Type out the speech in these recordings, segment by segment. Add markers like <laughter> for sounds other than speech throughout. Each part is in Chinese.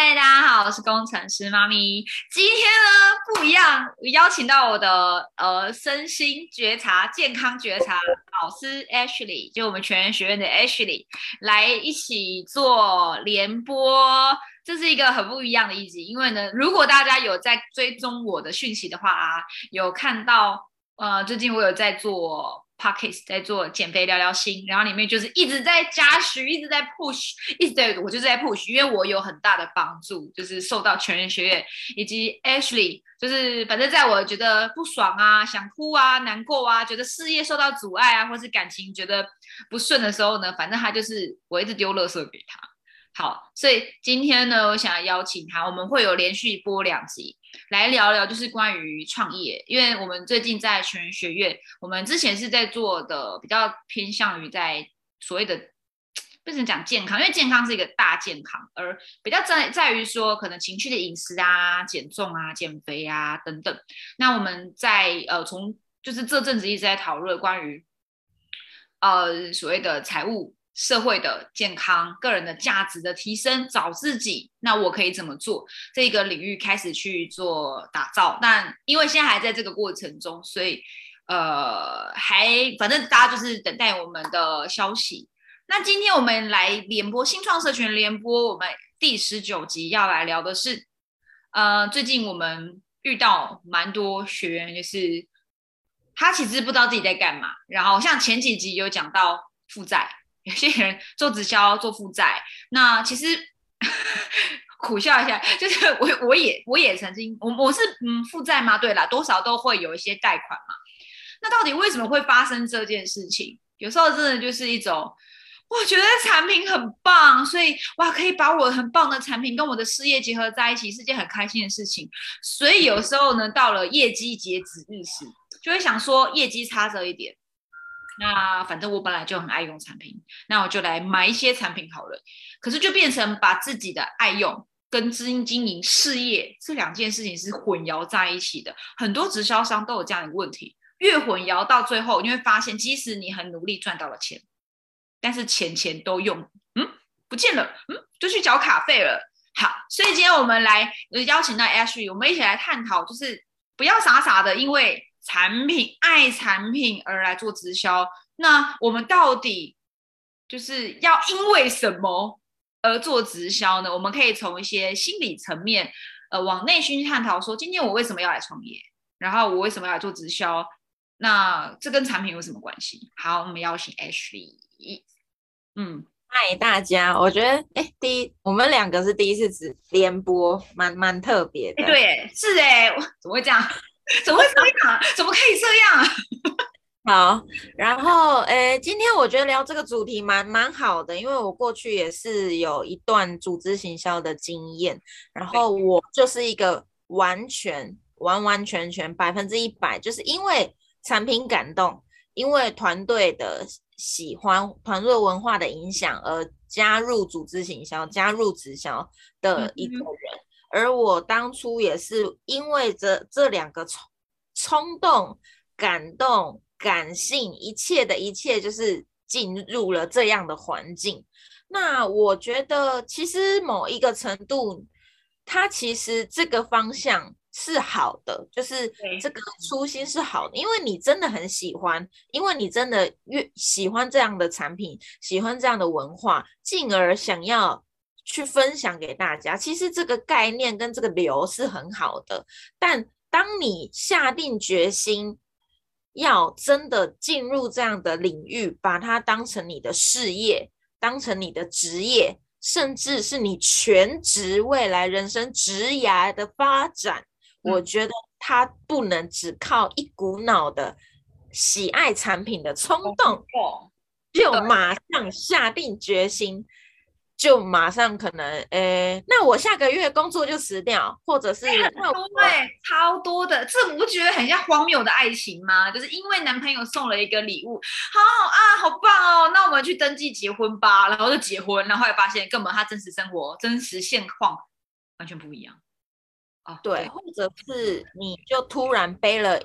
嗨，大家好，我是工程师妈咪。今天呢不一样，邀请到我的呃身心觉察、健康觉察老师 Ashley，就我们全员学院的 Ashley，来一起做联播。这是一个很不一样的一集，因为呢，如果大家有在追踪我的讯息的话啊，有看到呃，最近我有在做。Pockets 在做减肥聊聊心，然后里面就是一直在加许，一直在 push，一直在我就是在 push，因为我有很大的帮助，就是受到全人学院以及 Ashley，就是反正在我觉得不爽啊、想哭啊、难过啊、觉得事业受到阻碍啊，或是感情觉得不顺的时候呢，反正他就是我一直丢垃圾给他。好，所以今天呢，我想要邀请他，我们会有连续播两集来聊聊，就是关于创业。因为我们最近在全学院，我们之前是在做的比较偏向于在所谓的不能讲健康，因为健康是一个大健康，而比较在在于说可能情绪的饮食啊、减重啊、减肥啊等等。那我们在呃从就是这阵子一直在讨论关于呃所谓的财务。社会的健康、个人的价值的提升、找自己，那我可以怎么做？这个领域开始去做打造。但因为现在还在这个过程中，所以呃，还反正大家就是等待我们的消息。那今天我们来联播新创社群联播，我们第十九集要来聊的是，呃，最近我们遇到蛮多学员，就是他其实不知道自己在干嘛。然后像前几集有讲到负债。有些人做直销做负债，那其实 <laughs> 苦笑一下，就是我我也我也曾经，我我是嗯负债吗？对啦，多少都会有一些贷款嘛。那到底为什么会发生这件事情？有时候真的就是一种，我觉得产品很棒，所以哇可以把我很棒的产品跟我的事业结合在一起，是件很开心的事情。所以有时候呢，到了业绩截止日时，就会想说业绩差这一点。那反正我本来就很爱用产品，那我就来买一些产品好了。可是就变成把自己的爱用跟资金经营事业这两件事情是混淆在一起的。很多直销商都有这样一个问题，越混淆到最后，你会发现，即使你很努力赚到了钱，但是钱钱都用，嗯，不见了，嗯，就去缴卡费了。好，所以今天我们来邀请到 Ashley，我们一起来探讨，就是不要傻傻的，因为。产品爱产品而来做直销，那我们到底就是要因为什么而做直销呢？我们可以从一些心理层面，呃，往内心探讨，说今天我为什么要来创业，然后我为什么要来做直销？那这跟产品有什么关系？好，我们邀请 Ashley。嗯，嗨大家，我觉得哎，第一，我们两个是第一次直联播，蛮蛮特别的。对，是哎，怎么会这样？<laughs> 怎么会这样？怎么可以这样？<laughs> 好，然后诶，今天我觉得聊这个主题蛮蛮好的，因为我过去也是有一段组织行销的经验，然后我就是一个完全完完全全百分之一百，就是因为产品感动，因为团队的喜欢，团队文化的影响而加入组织行销、加入直销的一个人。而我当初也是因为这这两个冲冲动、感动、感性，一切的一切，就是进入了这样的环境。那我觉得，其实某一个程度，它其实这个方向是好的，就是这个初心是好的，因为你真的很喜欢，因为你真的越喜欢这样的产品，喜欢这样的文化，进而想要。去分享给大家，其实这个概念跟这个流是很好的，但当你下定决心要真的进入这样的领域，把它当成你的事业，当成你的职业，甚至是你全职未来人生职涯的发展，我觉得它不能只靠一股脑的喜爱产品的冲动，就马上下定决心。就马上可能，诶，那我下个月工作就辞掉，或者是那对，超多的，这不觉得很像荒谬的爱情吗？就是因为男朋友送了一个礼物，好啊，好棒哦，那我们去登记结婚吧，然后就结婚，然后后来发现根本他真实生活、真实现况完全不一样。啊，对，或者是你就突然背了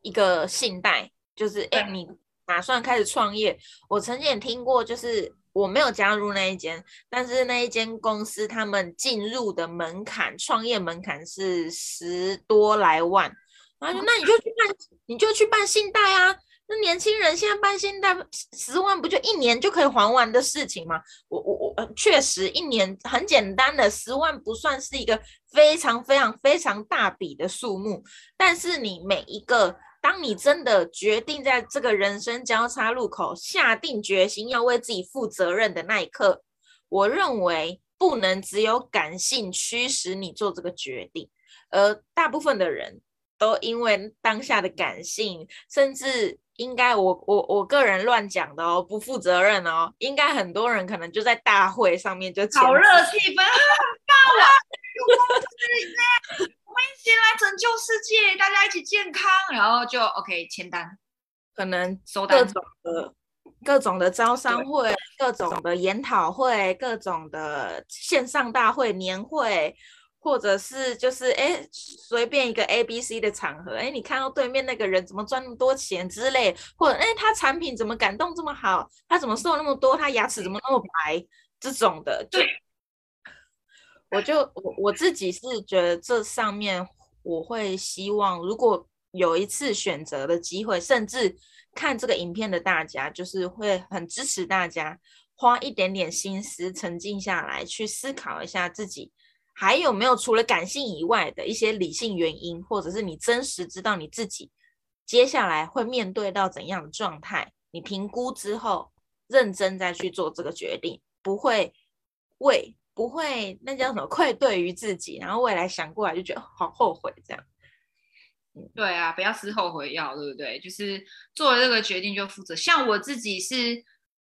一个信贷，就是哎，你打算开始创业，我曾经也听过，就是。我没有加入那一间，但是那一间公司他们进入的门槛，创业门槛是十多来万。然后就那你就去办，你就去办信贷啊。那年轻人现在办信贷十万，不就一年就可以还完的事情吗？我我我确实一年很简单的十万，不算是一个非常非常非常大笔的数目。但是你每一个，当你真的决定在这个人生交叉路口下定决心要为自己负责任的那一刻，我认为不能只有感性驱使你做这个决定，而大部分的人。都因为当下的感性，甚至应该我我我个人乱讲的哦，不负责任哦。应该很多人可能就在大会上面就好热气氛，很 <laughs> 棒啊！我们一起来拯救世界，大家一起健康，然后就 OK 签单，可能收各种的各种的招商会、各种的研讨会、各种的线上大会、年会。或者是就是哎，随便一个 A、B、C 的场合，哎，你看到对面那个人怎么赚那么多钱之类，或者哎，他产品怎么感动这么好，他怎么瘦那么多，他牙齿怎么那么白，这种的，对，我就我我自己是觉得这上面我会希望，如果有一次选择的机会，甚至看这个影片的大家，就是会很支持大家花一点点心思，沉静下来去思考一下自己。还有没有除了感性以外的一些理性原因，或者是你真实知道你自己接下来会面对到怎样的状态？你评估之后，认真再去做这个决定，不会为不会那叫什么愧对于自己，然后未来想过来就觉得好后悔这样。对啊，不要吃后悔药，对不对？就是做了这个决定就负责。像我自己是。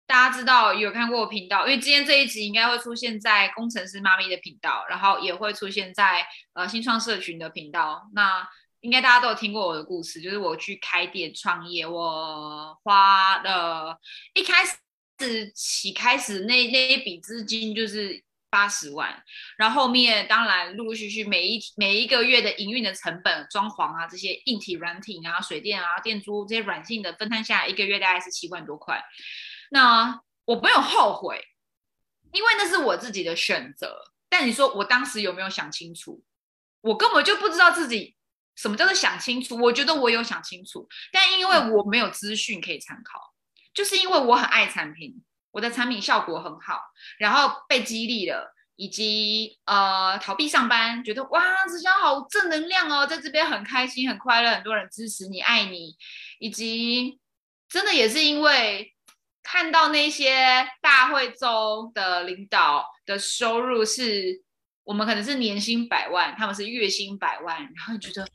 大家知道有看过我频道，因为今天这一集应该会出现在工程师妈咪的频道，然后也会出现在呃新创社群的频道。那应该大家都有听过我的故事，就是我去开店创业，我花了一开始起开始那那一笔资金就是八十万，然后后面当然陆陆续续每一每一个月的营运的成本、装潢啊这些硬体、软体啊、水电啊、店租这些软性的分摊下来，一个月大概是七万多块。那我没有后悔，因为那是我自己的选择。但你说我当时有没有想清楚？我根本就不知道自己什么叫做想清楚。我觉得我有想清楚，但因为我没有资讯可以参考，就是因为我很爱产品，我的产品效果很好，然后被激励了，以及呃逃避上班，觉得哇，这家好正能量哦，在这边很开心很快乐，很多人支持你爱你，以及真的也是因为。看到那些大会中的领导的收入是，我们可能是年薪百万，他们是月薪百万，然后觉得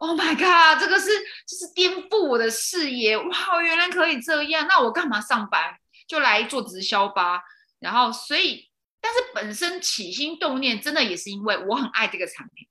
，Oh my god，这个是就是颠覆我的视野，哇，原来可以这样，那我干嘛上班？就来做直销吧。然后，所以，但是本身起心动念真的也是因为我很爱这个产品，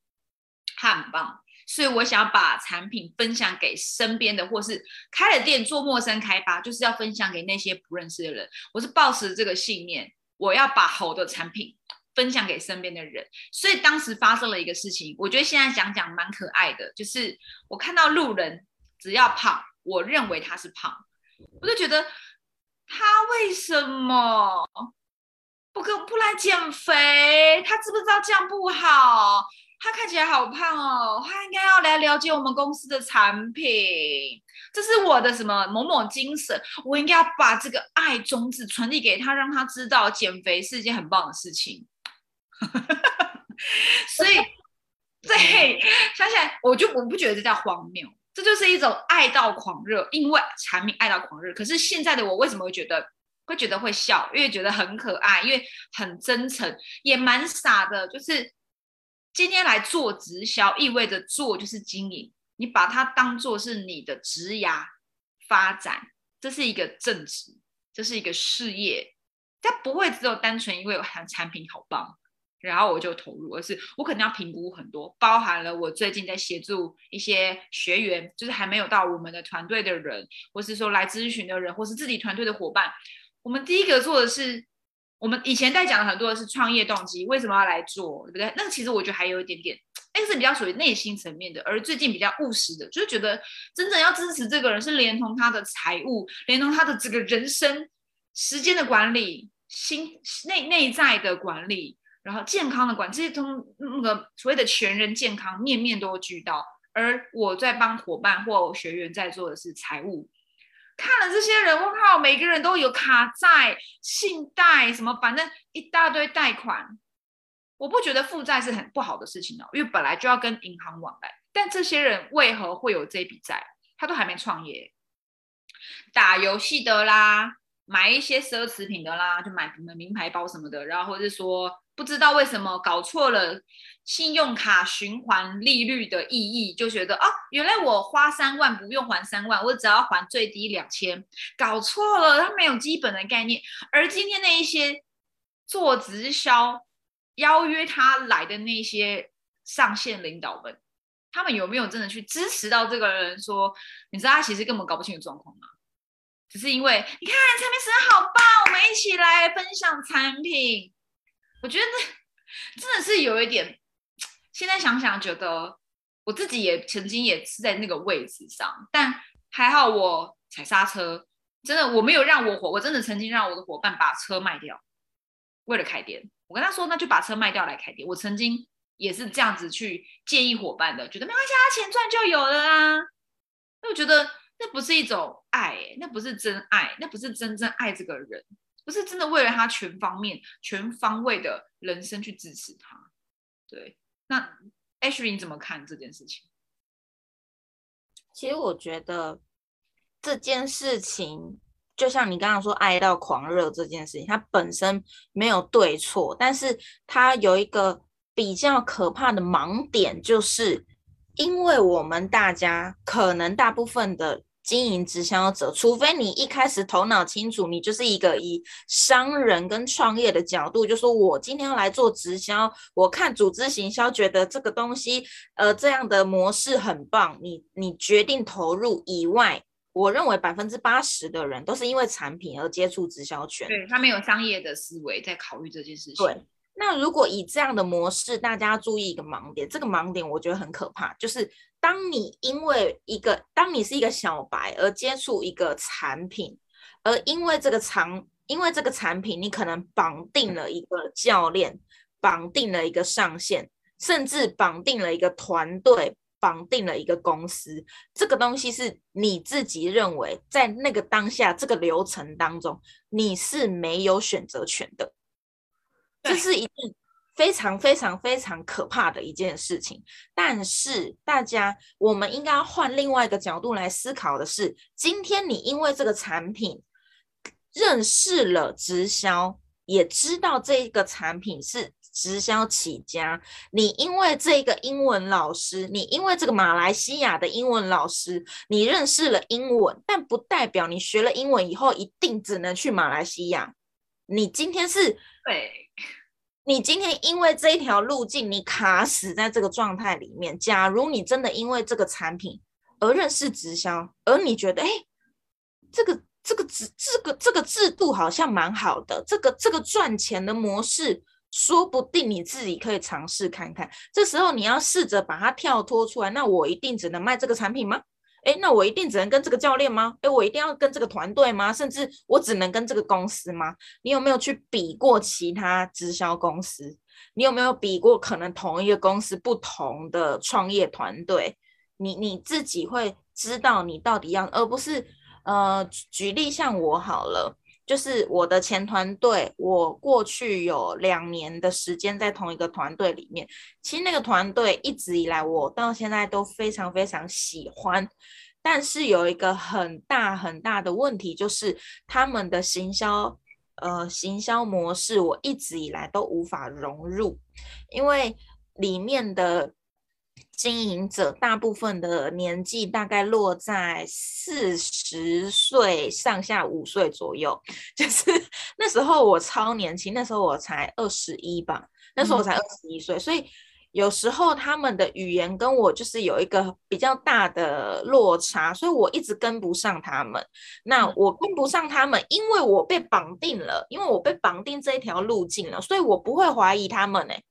它很棒。所以我想要把产品分享给身边的，或是开了店做陌生开发，就是要分享给那些不认识的人。我是抱持这个信念，我要把好的产品分享给身边的人。所以当时发生了一个事情，我觉得现在讲讲蛮可爱的，就是我看到路人只要胖，我认为他是胖，我就觉得他为什么不可不来减肥？他知不知道这样不好？他看起来好胖哦，他应该要来了解我们公司的产品。这是我的什么某某精神，我应该要把这个爱种子传递给他，让他知道减肥是一件很棒的事情。<laughs> 所以，<laughs> 对，想起来我就我不觉得这叫荒谬，这就是一种爱到狂热，因为产品爱到狂热。可是现在的我为什么会觉得会觉得会笑？因为觉得很可爱，因为很真诚，也蛮傻的，就是。今天来做直销，意味着做就是经营。你把它当做是你的职涯发展，这是一个正职，这是一个事业。它不会只有单纯因为产产品好棒，然后我就投入，而是我可能要评估很多，包含了我最近在协助一些学员，就是还没有到我们的团队的人，或是说来咨询的人，或是自己团队的伙伴。我们第一个做的是。我们以前在讲的很多的是创业动机，为什么要来做，对不对？那个其实我觉得还有一点点，那个是比较属于内心层面的，而最近比较务实的，就是觉得真正要支持这个人是连同他的财务，连同他的这个人生时间的管理，心内内在的管理，然后健康的管，这些从那个所谓的全人健康，面面都俱到。而我在帮伙伴或学员在做的是财务。看了这些人，我靠，每个人都有卡债、信贷什么，反正一大堆贷款。我不觉得负债是很不好的事情哦，因为本来就要跟银行往来。但这些人为何会有这笔债？他都还没创业，打游戏的啦，买一些奢侈品的啦，就买什么名牌包什么的，然后或者是说不知道为什么搞错了信用卡循环利率的意义，就觉得哦，原来我花三万不用还三万，我只要还最低两千，搞错了，他没有基本的概念。而今天那一些做直销。邀约他来的那些上线领导们，他们有没有真的去支持到这个人？说，你知道他其实根本搞不清楚状况吗？只是因为你看产品实好棒，我们一起来分享产品。我觉得真的是有一点，现在想想觉得我自己也曾经也是在那个位置上，但还好我踩刹车，真的我没有让我伙，我真的曾经让我的伙伴把车卖掉，为了开店。我跟他说，那就把车卖掉来开店。我曾经也是这样子去建议伙伴的，觉得没关系，他钱赚就有了啊。那我觉得那不是一种爱，那不是真爱，那不是真正爱这个人，不是真的为了他全方面、全方位的人生去支持他。对，那 Ashley 你怎么看这件事情？其实我觉得这件事情。就像你刚刚说爱到狂热这件事情，它本身没有对错，但是它有一个比较可怕的盲点，就是因为我们大家可能大部分的经营直销者，除非你一开始头脑清楚，你就是一个以商人跟创业的角度，就说我今天要来做直销，我看组织行销，觉得这个东西，呃，这样的模式很棒，你你决定投入以外。我认为百分之八十的人都是因为产品而接触直销圈，对他没有商业的思维在考虑这件事情。对，那如果以这样的模式，大家注意一个盲点，这个盲点我觉得很可怕，就是当你因为一个，当你是一个小白而接触一个产品，而因为这个产，因为这个产品，你可能绑定了一个教练，绑定了一个上线，甚至绑定了一个团队。绑定了一个公司，这个东西是你自己认为在那个当下这个流程当中你是没有选择权的，这是一件非常非常非常可怕的一件事情。但是大家，我们应该换另外一个角度来思考的是，今天你因为这个产品认识了直销，也知道这个产品是。直销起家，你因为这个英文老师，你因为这个马来西亚的英文老师，你认识了英文，但不代表你学了英文以后一定只能去马来西亚。你今天是对，你今天因为这一条路径，你卡死在这个状态里面。假如你真的因为这个产品而认识直销，而你觉得，哎，这个这个制这个这个制度好像蛮好的，这个这个赚钱的模式。说不定你自己可以尝试看看，这时候你要试着把它跳脱出来。那我一定只能卖这个产品吗？哎，那我一定只能跟这个教练吗？哎，我一定要跟这个团队吗？甚至我只能跟这个公司吗？你有没有去比过其他直销公司？你有没有比过可能同一个公司不同的创业团队？你你自己会知道你到底要，而不是呃，举例像我好了。就是我的前团队，我过去有两年的时间在同一个团队里面。其实那个团队一直以来，我到现在都非常非常喜欢。但是有一个很大很大的问题，就是他们的行销，呃，行销模式，我一直以来都无法融入，因为里面的。经营者大部分的年纪大概落在四十岁上下五岁左右，<laughs> 就是那时候我超年轻，那时候我才二十一吧，那时候我才二十一岁，所以有时候他们的语言跟我就是有一个比较大的落差，所以我一直跟不上他们。那我跟不上他们，因为我被绑定了，因为我被绑定这一条路径了，所以我不会怀疑他们哎。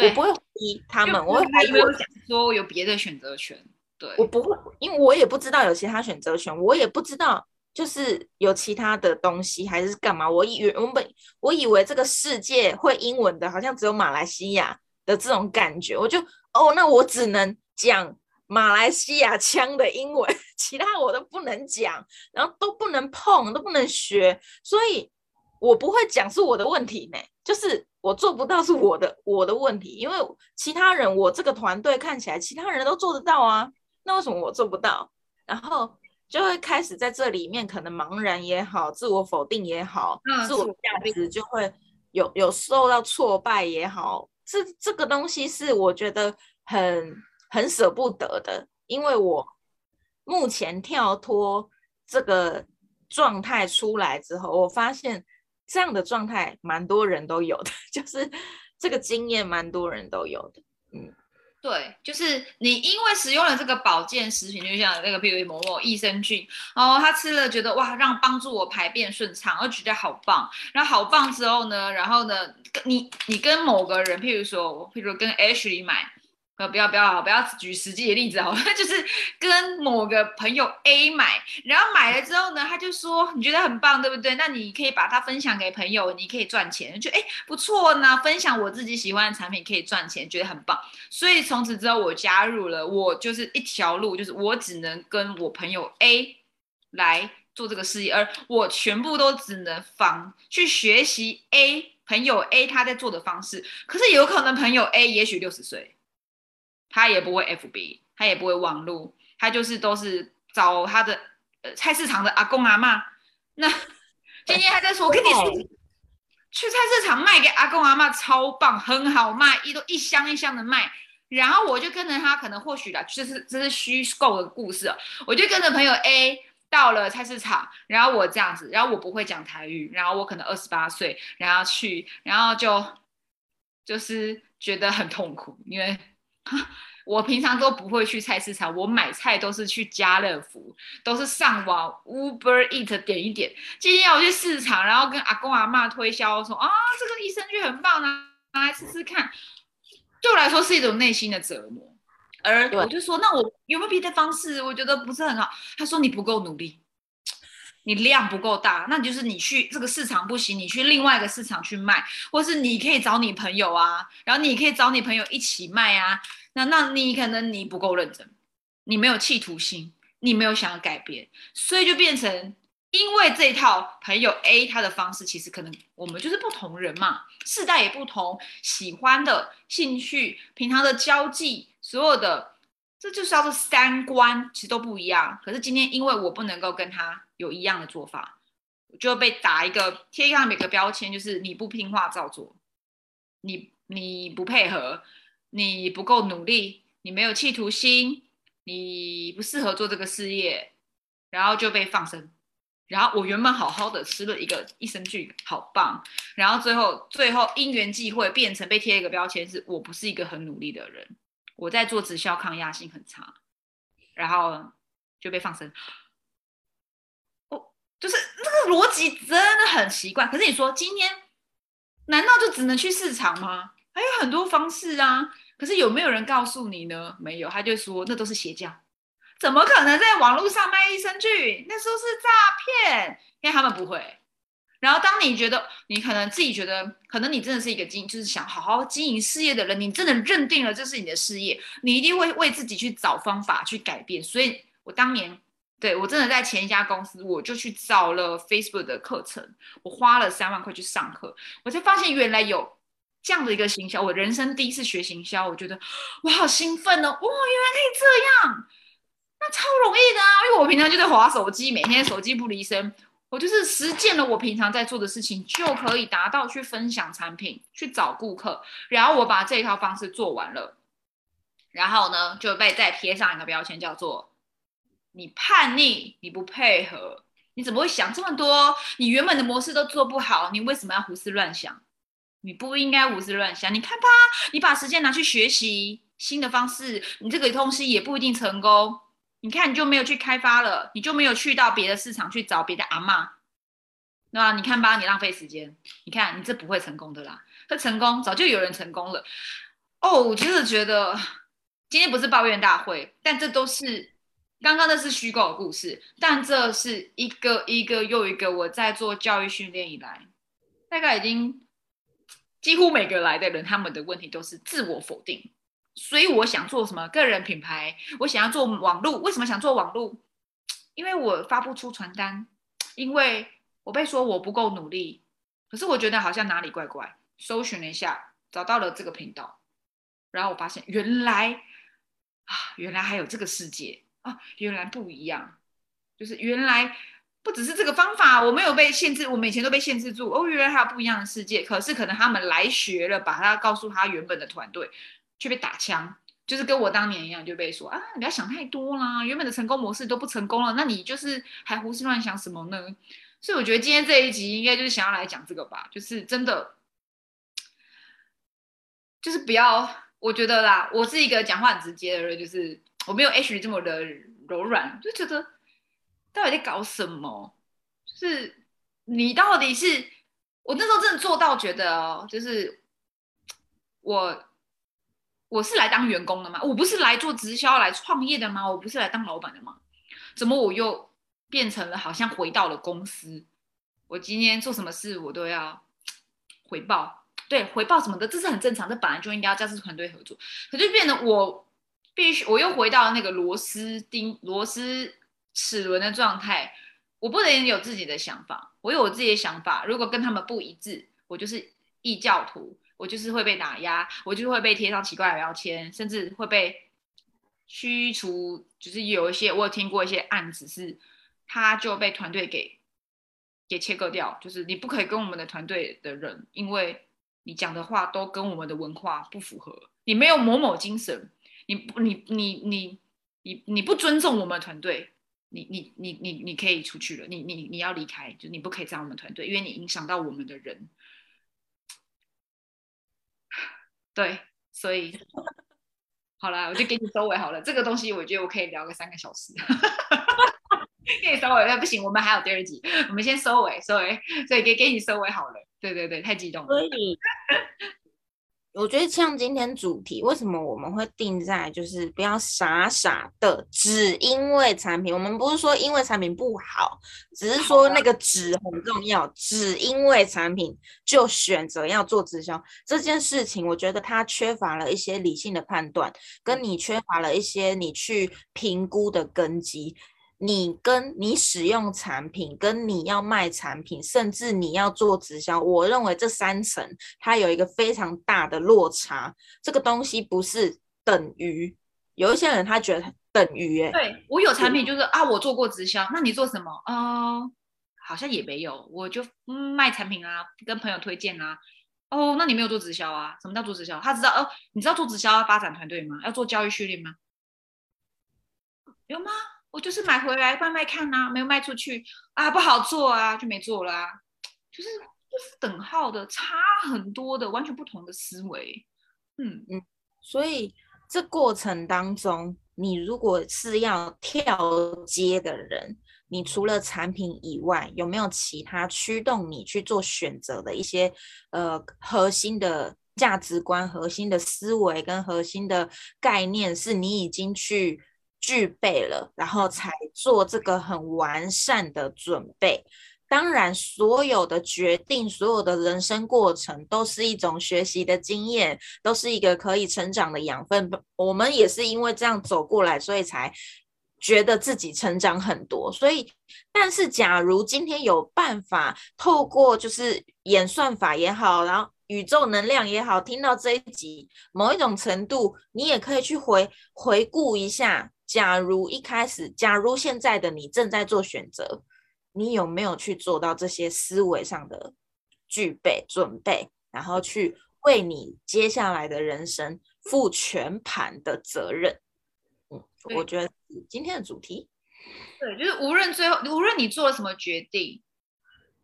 我不会怀疑他们，我会怀疑我说有别的选择权。对我不会，因为我也不知道有其他选择权，我也不知道，就是有其他的东西还是干嘛？我以为我本我以为这个世界会英文的，好像只有马来西亚的这种感觉，我就哦，那我只能讲马来西亚腔的英文，<laughs> 其他我都不能讲，然后都不能碰，都不能学，所以我不会讲是我的问题呢，就是我做不到是我的我的问题，因为其他人我这个团队看起来其他人都做得到啊，那为什么我做不到？然后。就会开始在这里面，可能茫然也好，自我否定也好，自我价值就会有有受到挫败也好，这这个东西是我觉得很很舍不得的，因为我目前跳脱这个状态出来之后，我发现这样的状态蛮多人都有的，<laughs> 就是这个经验蛮多人都有的，嗯。对，就是你因为使用了这个保健食品，就像那个比如某某益生菌，哦，他吃了觉得哇，让帮助我排便顺畅，我觉得好棒。然后好棒之后呢，然后呢，你你跟某个人，譬如说，譬如跟 Ashley 买。呃，不要不要，不要举实际的例子好了，<laughs> 就是跟某个朋友 A 买，然后买了之后呢，他就说你觉得很棒，对不对？那你可以把它分享给朋友，你可以赚钱，就哎不错呢，分享我自己喜欢的产品可以赚钱，觉得很棒。所以从此之后，我加入了，我就是一条路，就是我只能跟我朋友 A 来做这个事业，而我全部都只能仿去学习 A 朋友 A 他在做的方式。可是有可能朋友 A 也许六十岁。他也不会 FB，他也不会网络，他就是都是找他的呃菜市场的阿公阿妈。那 <laughs> 今天他在说，我跟你说，去菜市场卖给阿公阿妈超棒，很好卖，一都一箱一箱的卖。然后我就跟着他，可能或许啦，就是这是虚构的故事。我就跟着朋友 A 到了菜市场，然后我这样子，然后我不会讲台语，然后我可能二十八岁，然后去，然后就就是觉得很痛苦，因为。<laughs> 我平常都不会去菜市场，我买菜都是去家乐福，都是上网 Uber Eat 点一点。今天我去市场，然后跟阿公阿妈推销说啊，这个益生菌很棒啊，拿来试试看。对我来说是一种内心的折磨。而我就说，那我有没有别的方式？我觉得不是很好。他说你不够努力。你量不够大，那就是你去这个市场不行，你去另外一个市场去卖，或是你可以找你朋友啊，然后你可以找你朋友一起卖啊。那那你可能你不够认真，你没有企图心，你没有想要改变，所以就变成因为这套朋友 A 他的方式，其实可能我们就是不同人嘛，世代也不同，喜欢的兴趣、平常的交际，所有的。这就是叫做三观，其实都不一样。可是今天因为我不能够跟他有一样的做法，就被打一个贴上每个标签，就是你不听话照做，你你不配合，你不够努力，你没有企图心，你不适合做这个事业，然后就被放生。然后我原本好好的吃了一个益生菌，好棒。然后最后最后因缘际会变成被贴一个标签，是我不是一个很努力的人。我在做直销，抗压性很差，然后就被放生。哦，就是那个逻辑真的很奇怪。可是你说今天难道就只能去市场吗？还有很多方式啊。可是有没有人告诉你呢？没有，他就说那都是邪教，怎么可能在网络上卖益生菌？那时候是诈骗，因为他们不会。然后，当你觉得你可能自己觉得，可能你真的是一个经，就是想好好经营事业的人，你真的认定了这是你的事业，你一定会为自己去找方法去改变。所以我当年，对我真的在前一家公司，我就去找了 Facebook 的课程，我花了三万块去上课，我才发现原来有这样的一个行销。我人生第一次学行销，我觉得我好兴奋哦！哇，原来可以这样，那超容易的啊！因为我平常就在划手机，每天手机不离身。我就是实践了我平常在做的事情，就可以达到去分享产品、去找顾客，然后我把这一套方式做完了，然后呢就被再贴上一个标签，叫做你叛逆、你不配合、你怎么会想这么多？你原本的模式都做不好，你为什么要胡思乱想？你不应该胡思乱想。你看吧，你把时间拿去学习新的方式，你这个东西也不一定成功。你看，你就没有去开发了，你就没有去到别的市场去找别的阿妈，对吧？你看吧，你浪费时间。你看，你这不会成功的啦。会成功，早就有人成功了。哦，我真的觉得今天不是抱怨大会，但这都是刚刚那是虚构的故事，但这是一个一个又一个我在做教育训练以来，大概已经几乎每个来的人，他们的问题都是自我否定。所以我想做什么个人品牌，我想要做网络。为什么想做网络？因为我发不出传单，因为我被说我不够努力。可是我觉得好像哪里怪怪，搜寻了一下，找到了这个频道，然后我发现原来啊，原来还有这个世界啊，原来不一样，就是原来不只是这个方法，我没有被限制，我们以前都被限制住。哦，原来还有不一样的世界。可是可能他们来学了，把他告诉他原本的团队。却被打枪，就是跟我当年一样，就被说啊，你不要想太多啦，原本的成功模式都不成功了，那你就是还胡思乱想什么呢？所以我觉得今天这一集应该就是想要来讲这个吧，就是真的，就是不要，我觉得啦，我是一个讲话很直接的人，就是我没有 H 这么的柔软，就觉得到底在搞什么？就是你到底是，我那时候真的做到觉得哦，就是我。我是来当员工的吗？我不是来做直销、来创业的吗？我不是来当老板的吗？怎么我又变成了好像回到了公司？我今天做什么事我都要回报，对回报什么的，这是很正常，这本来就应该要加是团队合作。可就变得我必须，我又回到那个螺丝钉、螺丝齿轮的状态。我不能有自己的想法，我有我自己的想法，如果跟他们不一致，我就是异教徒。我就是会被打压，我就是会被贴上奇怪的标签，甚至会被驱除。就是有一些我有听过一些案子，是他就被团队给给切割掉，就是你不可以跟我们的团队的人，因为你讲的话都跟我们的文化不符合，你没有某某精神，你你你你你你不尊重我们团队，你你你你你可以出去了，你你你要离开，就你不可以在我们团队，因为你影响到我们的人。对，所以好啦，我就给你收尾好了。这个东西我觉得我可以聊个三个小时，<laughs> 给你收尾。那不行，我们还有第二集，我们先收尾，收尾。所以给给你收尾好了。对对对，太激动了。所以。我觉得像今天主题，为什么我们会定在就是不要傻傻的只因为产品？我们不是说因为产品不好，只是说那个只很重要，只因为产品就选择要做直销这件事情，我觉得它缺乏了一些理性的判断，跟你缺乏了一些你去评估的根基。你跟你使用产品，跟你要卖产品，甚至你要做直销，我认为这三层它有一个非常大的落差。这个东西不是等于，有一些人他觉得等于。哎，对我有产品就是啊，我做过直销，那你做什么？哦，好像也没有，我就卖产品啊，跟朋友推荐啊。哦，那你没有做直销啊？什么叫做直销？他知道哦，你知道做直销要发展团队吗？要做教育训练吗？有吗？我就是买回来卖卖看呐，没有卖出去啊，不好做啊，就没做啦。就是就是等号的，差很多的，完全不同的思维。嗯嗯，所以这过程当中，你如果是要跳接的人，你除了产品以外，有没有其他驱动你去做选择的一些呃核心的价值观、核心的思维跟核心的概念，是你已经去。具备了，然后才做这个很完善的准备。当然，所有的决定，所有的人生过程，都是一种学习的经验，都是一个可以成长的养分。我们也是因为这样走过来，所以才觉得自己成长很多。所以，但是假如今天有办法透过就是演算法也好，然后宇宙能量也好，听到这一集，某一种程度，你也可以去回回顾一下。假如一开始，假如现在的你正在做选择，你有没有去做到这些思维上的具备准备，然后去为你接下来的人生负全盘的责任？嗯，我觉得今天的主题，对，就是无论最后无论你做了什么决定，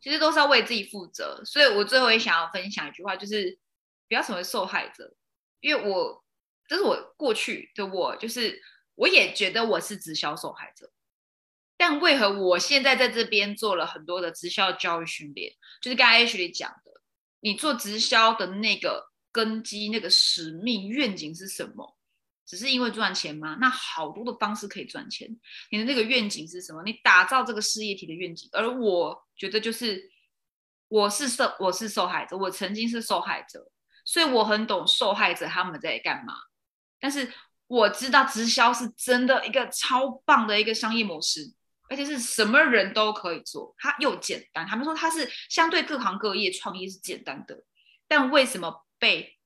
其实都是要为自己负责。所以我最后也想要分享一句话，就是不要成为受害者，因为我这是我过去的我，就是。我也觉得我是直销受害者，但为何我现在在这边做了很多的直销教育训练？就是刚才 H 里讲的，你做直销的那个根基、那个使命、愿景是什么？只是因为赚钱吗？那好多的方式可以赚钱。你的那个愿景是什么？你打造这个事业体的愿景。而我觉得就是，我是受我是受害者，我曾经是受害者，所以我很懂受害者他们在干嘛。但是我知道直销是真的一个超棒的一个商业模式，而且是什么人都可以做，它又简单。他们说它是相对各行各业创业是简单的，但为什么被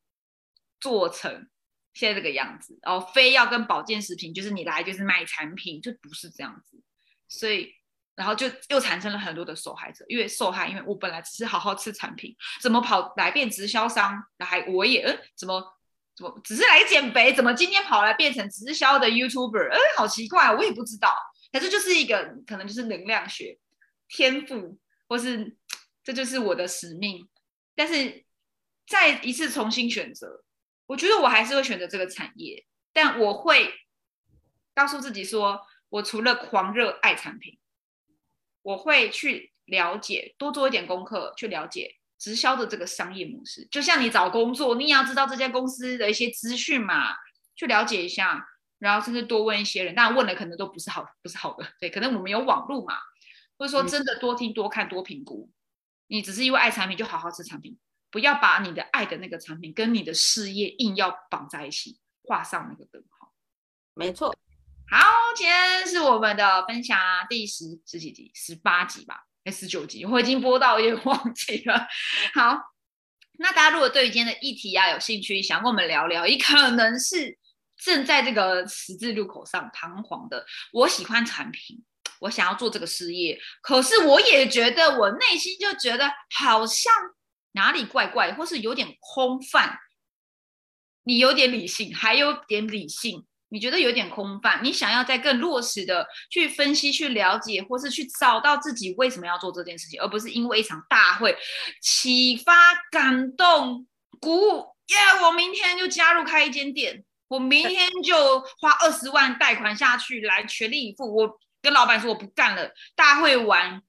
做成？现在这个样子，然后非要跟保健食品，就是你来就是卖产品，就不是这样子，所以然后就又产生了很多的受害者，因为受害，因为我本来只是好好吃产品，怎么跑来变直销商，还我也呃，怎么怎么只是来减肥，怎么今天跑来变成直销的 YouTuber，嗯，好奇怪，我也不知道，可是就是一个可能就是能量学天赋，或是这就是我的使命，但是再一次重新选择。我觉得我还是会选择这个产业，但我会告诉自己说，我除了狂热爱产品，我会去了解，多做一点功课，去了解直销的这个商业模式。就像你找工作，你也要知道这家公司的一些资讯嘛，去了解一下，然后甚至多问一些人。但问了可能都不是好，不是好的，对，可能我们有网络嘛，或者说真的多听、多看、多评估。你只是因为爱产品，就好好吃产品。不要把你的爱的那个产品跟你的事业硬要绑在一起，画上那个等号。没错。好，今天是我们的分享第十十几集，十八集吧，还十九集，我已经播到也忘记了。好，那大家如果对于今天的议题啊有兴趣，想跟我们聊聊，也可能是正在这个十字路口上彷徨的。我喜欢产品，我想要做这个事业，可是我也觉得我内心就觉得好像。哪里怪怪，或是有点空泛？你有点理性，还有点理性，你觉得有点空泛？你想要再更落实的去分析、去了解，或是去找到自己为什么要做这件事情，而不是因为一场大会启发、感动、鼓舞。耶！我明天就加入开一间店，我明天就花二十万贷款下去，来全力以赴。我跟老板说我不干了，大会完。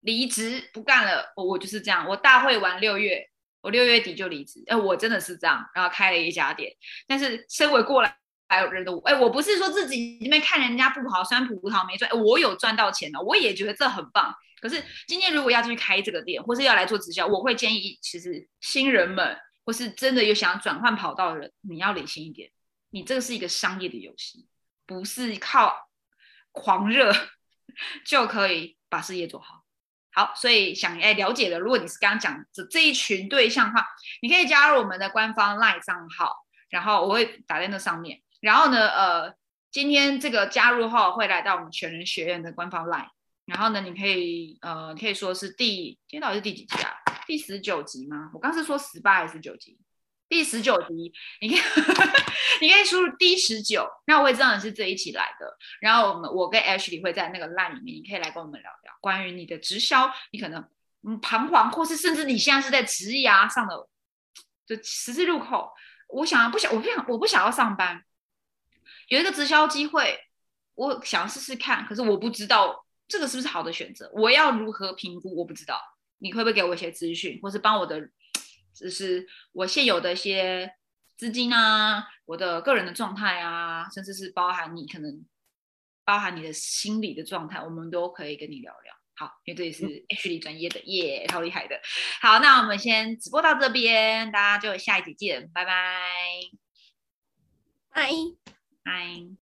离职不干了，我我就是这样。我大会完六月，我六月底就离职。哎，我真的是这样，然后开了一家店。但是身为过来还有人的我，哎，我不是说自己那边看人家不好，酸葡萄没赚，我有赚到钱了，我也觉得这很棒。可是今天如果要去开这个店，或是要来做直销，我会建议，其实新人们或是真的有想转换跑道的人，你要理性一点。你这个是一个商业的游戏，不是靠狂热 <laughs> 就可以把事业做好。好，所以想哎了解的，如果你是刚刚讲这这一群对象的话，你可以加入我们的官方 LINE 账号，然后我会打在那上面。然后呢，呃，今天这个加入后会来到我们全人学院的官方 LINE，然后呢，你可以呃可以说是第今天到底是第几集啊？第十九集吗？我刚是说十八还是九集？第十九集，你可以 <laughs> 你可以输入第十九，那我也知道你是这一起来的。然后我们我跟 Ashley 会在那个 line 里面，你可以来跟我们聊聊关于你的直销，你可能嗯彷徨，或是甚至你现在是在职涯上的就十字路口。我想要不想我不想我不想要上班，有一个直销机会，我想试试看，可是我不知道这个是不是好的选择，我要如何评估？我不知道，你会不会给我一些资讯，或是帮我的？只是我现有的一些资金啊，我的个人的状态啊，甚至是包含你可能包含你的心理的状态，我们都可以跟你聊聊。好，因为这也是 H 理专业的，耶，超厉害的。好，那我们先直播到这边，大家就下一集见，拜拜，拜拜。